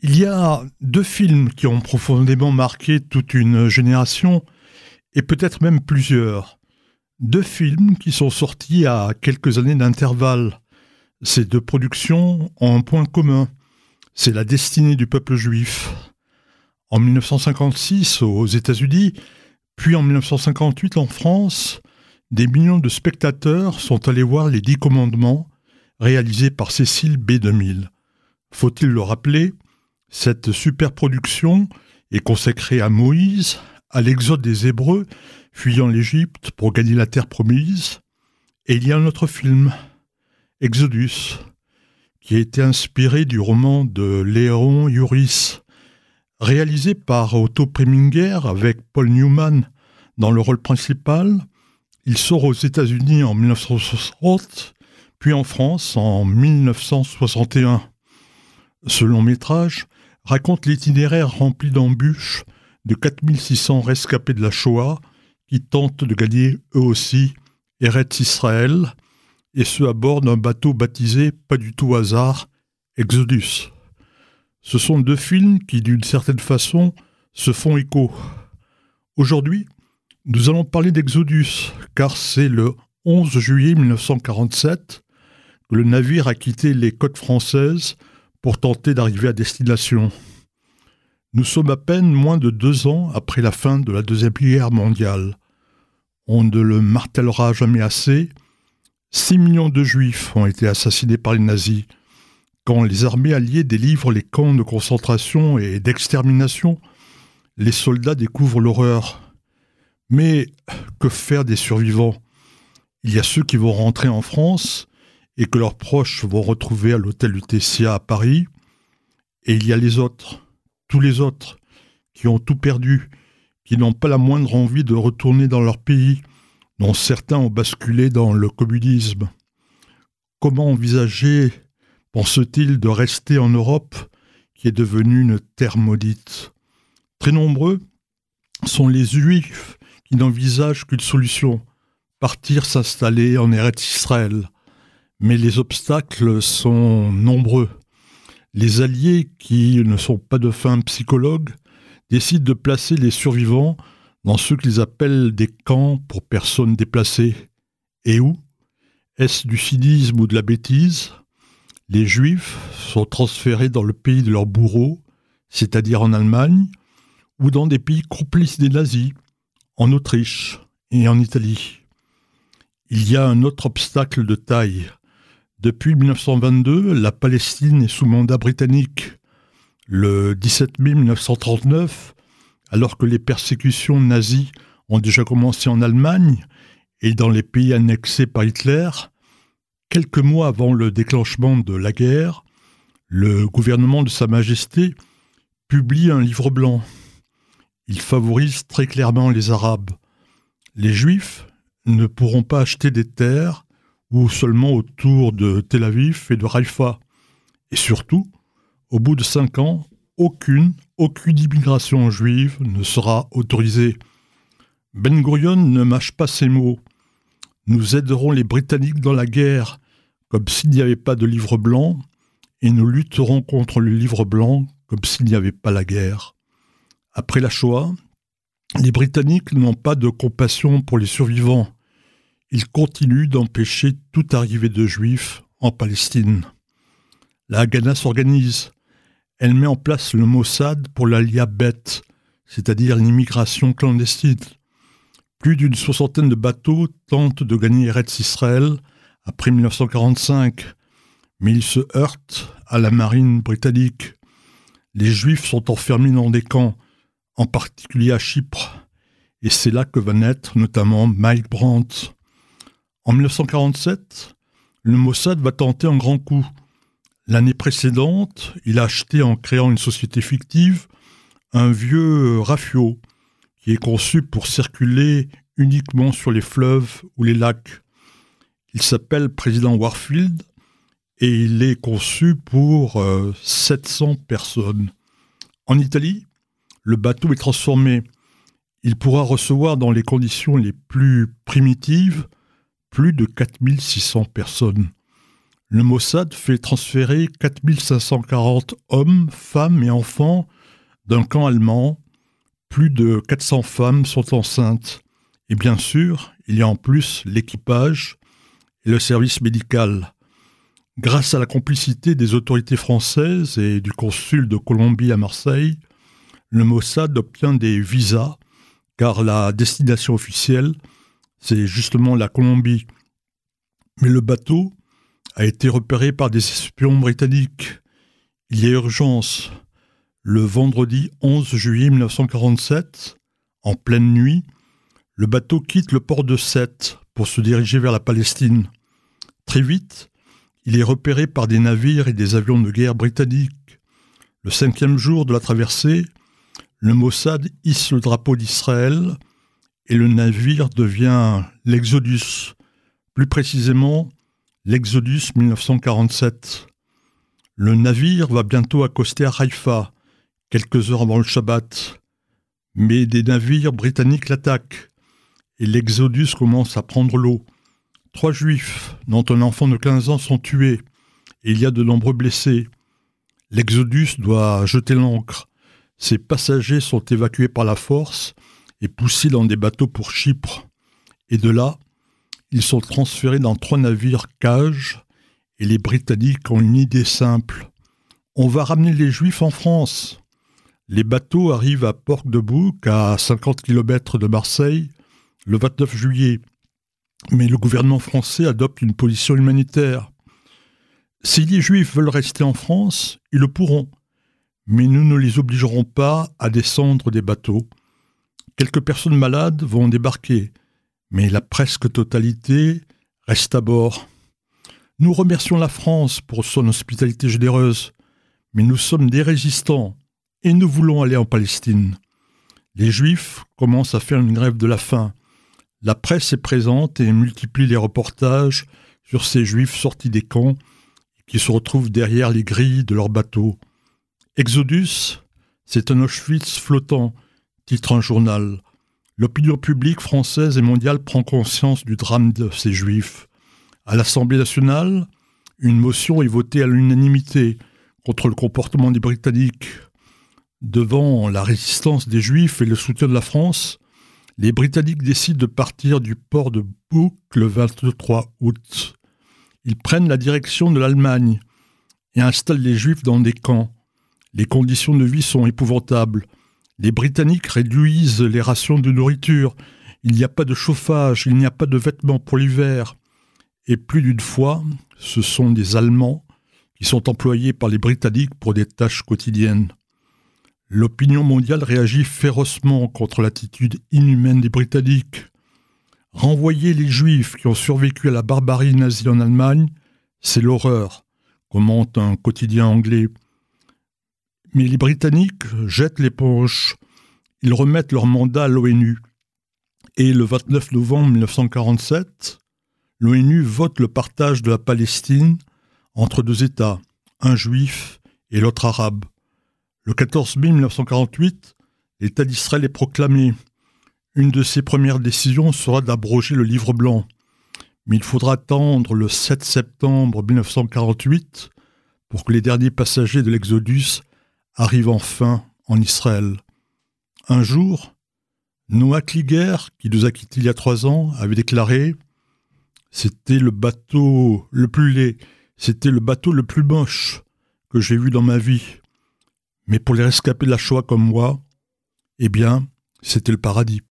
Il y a deux films qui ont profondément marqué toute une génération, et peut-être même plusieurs. Deux films qui sont sortis à quelques années d'intervalle. Ces deux productions ont un point commun, c'est la destinée du peuple juif. En 1956 aux États-Unis, puis en 1958 en France, des millions de spectateurs sont allés voir les Dix Commandements, réalisés par Cécile B. 2000. Faut-il le rappeler, cette superproduction est consacrée à Moïse, à l'exode des Hébreux, fuyant l'Égypte pour gagner la terre promise. Et il y a un autre film, Exodus, qui a été inspiré du roman de Léon Uris, réalisé par Otto Preminger avec Paul Newman dans le rôle principal. Il sort aux États-Unis en 1960, puis en France en 1961. Ce long métrage raconte l'itinéraire rempli d'embûches de 4600 rescapés de la Shoah qui tentent de gagner eux aussi Eretz Israël, et ce à bord d'un bateau baptisé, pas du tout hasard, Exodus. Ce sont deux films qui, d'une certaine façon, se font écho. Aujourd'hui, nous allons parler d'Exodus, car c'est le 11 juillet 1947 que le navire a quitté les côtes françaises pour tenter d'arriver à destination. Nous sommes à peine moins de deux ans après la fin de la Deuxième Guerre mondiale. On ne le martèlera jamais assez. Six millions de juifs ont été assassinés par les nazis. Quand les armées alliées délivrent les camps de concentration et d'extermination, les soldats découvrent l'horreur. Mais que faire des survivants? Il y a ceux qui vont rentrer en France et que leurs proches vont retrouver à l'hôtel Lutetia à Paris. Et il y a les autres, tous les autres, qui ont tout perdu, qui n'ont pas la moindre envie de retourner dans leur pays, dont certains ont basculé dans le communisme. Comment envisager, pense-t-il, de rester en Europe, qui est devenue une terre maudite? Très nombreux sont les juifs qui n'envisagent qu'une solution, partir s'installer en Eretz Israël. Mais les obstacles sont nombreux. Les alliés, qui ne sont pas de fins psychologues, décident de placer les survivants dans ce qu'ils appellent des camps pour personnes déplacées. Et où? Est-ce du cynisme ou de la bêtise? Les Juifs sont transférés dans le pays de leurs bourreaux, c'est-à-dire en Allemagne, ou dans des pays complices des nazis, en Autriche et en Italie. Il y a un autre obstacle de taille, depuis 1922, la Palestine est sous mandat britannique. Le 17 mai 1939, alors que les persécutions nazies ont déjà commencé en Allemagne et dans les pays annexés par Hitler, quelques mois avant le déclenchement de la guerre, le gouvernement de Sa Majesté publie un livre blanc. Il favorise très clairement les Arabes. Les Juifs ne pourront pas acheter des terres ou seulement autour de Tel Aviv et de Haïfa. Et surtout, au bout de cinq ans, aucune, aucune immigration juive ne sera autorisée. Ben Gurion ne mâche pas ses mots. Nous aiderons les Britanniques dans la guerre comme s'il n'y avait pas de livre blanc, et nous lutterons contre le livre blanc comme s'il n'y avait pas la guerre. Après la Shoah, les Britanniques n'ont pas de compassion pour les survivants il continue d'empêcher toute arrivée de juifs en Palestine. La Haganah s'organise. Elle met en place le Mossad pour l'alia bête, c'est-à-dire l'immigration clandestine. Plus d'une soixantaine de bateaux tentent de gagner Eretz Israël après 1945, mais ils se heurtent à la marine britannique. Les Juifs sont enfermés dans des camps, en particulier à Chypre, et c'est là que va naître notamment Mike Brandt. En 1947, le Mossad va tenter un grand coup. L'année précédente, il a acheté en créant une société fictive un vieux Rafio qui est conçu pour circuler uniquement sur les fleuves ou les lacs. Il s'appelle Président Warfield et il est conçu pour 700 euh, personnes. En Italie, le bateau est transformé. Il pourra recevoir dans les conditions les plus primitives plus de 4600 personnes. le Mossad fait transférer 4540 hommes, femmes et enfants d'un camp allemand. Plus de 400 femmes sont enceintes. Et bien sûr, il y a en plus l'équipage et le service médical. Grâce à la complicité des autorités françaises et du consul de Colombie à Marseille, le Mossad obtient des visas, car la destination officielle, c'est justement la Colombie. Mais le bateau a été repéré par des espions britanniques. Il y a urgence. Le vendredi 11 juillet 1947, en pleine nuit, le bateau quitte le port de Sète pour se diriger vers la Palestine. Très vite, il est repéré par des navires et des avions de guerre britanniques. Le cinquième jour de la traversée, le Mossad hisse le drapeau d'Israël et le navire devient l'Exodus, plus précisément L'Exodus 1947. Le navire va bientôt accoster à Haïfa, quelques heures avant le Shabbat. Mais des navires britanniques l'attaquent, et l'Exodus commence à prendre l'eau. Trois juifs, dont un enfant de 15 ans, sont tués, et il y a de nombreux blessés. L'Exodus doit jeter l'ancre. Ses passagers sont évacués par la force et poussés dans des bateaux pour Chypre. Et de là, ils sont transférés dans trois navires cages et les Britanniques ont une idée simple. On va ramener les Juifs en France. Les bateaux arrivent à Port-de-Bouc, à 50 km de Marseille, le 29 juillet. Mais le gouvernement français adopte une position humanitaire. Si les Juifs veulent rester en France, ils le pourront. Mais nous ne les obligerons pas à descendre des bateaux. Quelques personnes malades vont débarquer mais la presque totalité reste à bord. Nous remercions la France pour son hospitalité généreuse, mais nous sommes des résistants et nous voulons aller en Palestine. Les Juifs commencent à faire une grève de la faim. La presse est présente et multiplie les reportages sur ces Juifs sortis des camps qui se retrouvent derrière les grilles de leurs bateaux. Exodus, c'est un Auschwitz flottant, titre un journal. L'opinion publique française et mondiale prend conscience du drame de ces juifs. À l'Assemblée nationale, une motion est votée à l'unanimité contre le comportement des Britanniques. Devant la résistance des Juifs et le soutien de la France, les Britanniques décident de partir du port de Bouc le 23 août. Ils prennent la direction de l'Allemagne et installent les Juifs dans des camps. Les conditions de vie sont épouvantables. Les Britanniques réduisent les rations de nourriture. Il n'y a pas de chauffage, il n'y a pas de vêtements pour l'hiver. Et plus d'une fois, ce sont des Allemands qui sont employés par les Britanniques pour des tâches quotidiennes. L'opinion mondiale réagit férocement contre l'attitude inhumaine des Britanniques. Renvoyer les Juifs qui ont survécu à la barbarie nazie en Allemagne, c'est l'horreur, commente un quotidien anglais. Mais les Britanniques jettent l'éponge. Ils remettent leur mandat à l'ONU. Et le 29 novembre 1947, l'ONU vote le partage de la Palestine entre deux États, un juif et l'autre arabe. Le 14 mai 1948, l'État d'Israël est proclamé. Une de ses premières décisions sera d'abroger le livre blanc. Mais il faudra attendre le 7 septembre 1948 pour que les derniers passagers de l'Exodus arrive enfin en Israël. Un jour, Noah Kliger, qui nous a quittés il y a trois ans, avait déclaré C'était le bateau le plus laid, c'était le bateau le plus moche que j'ai vu dans ma vie. Mais pour les rescapés de la Shoah comme moi, eh bien, c'était le paradis.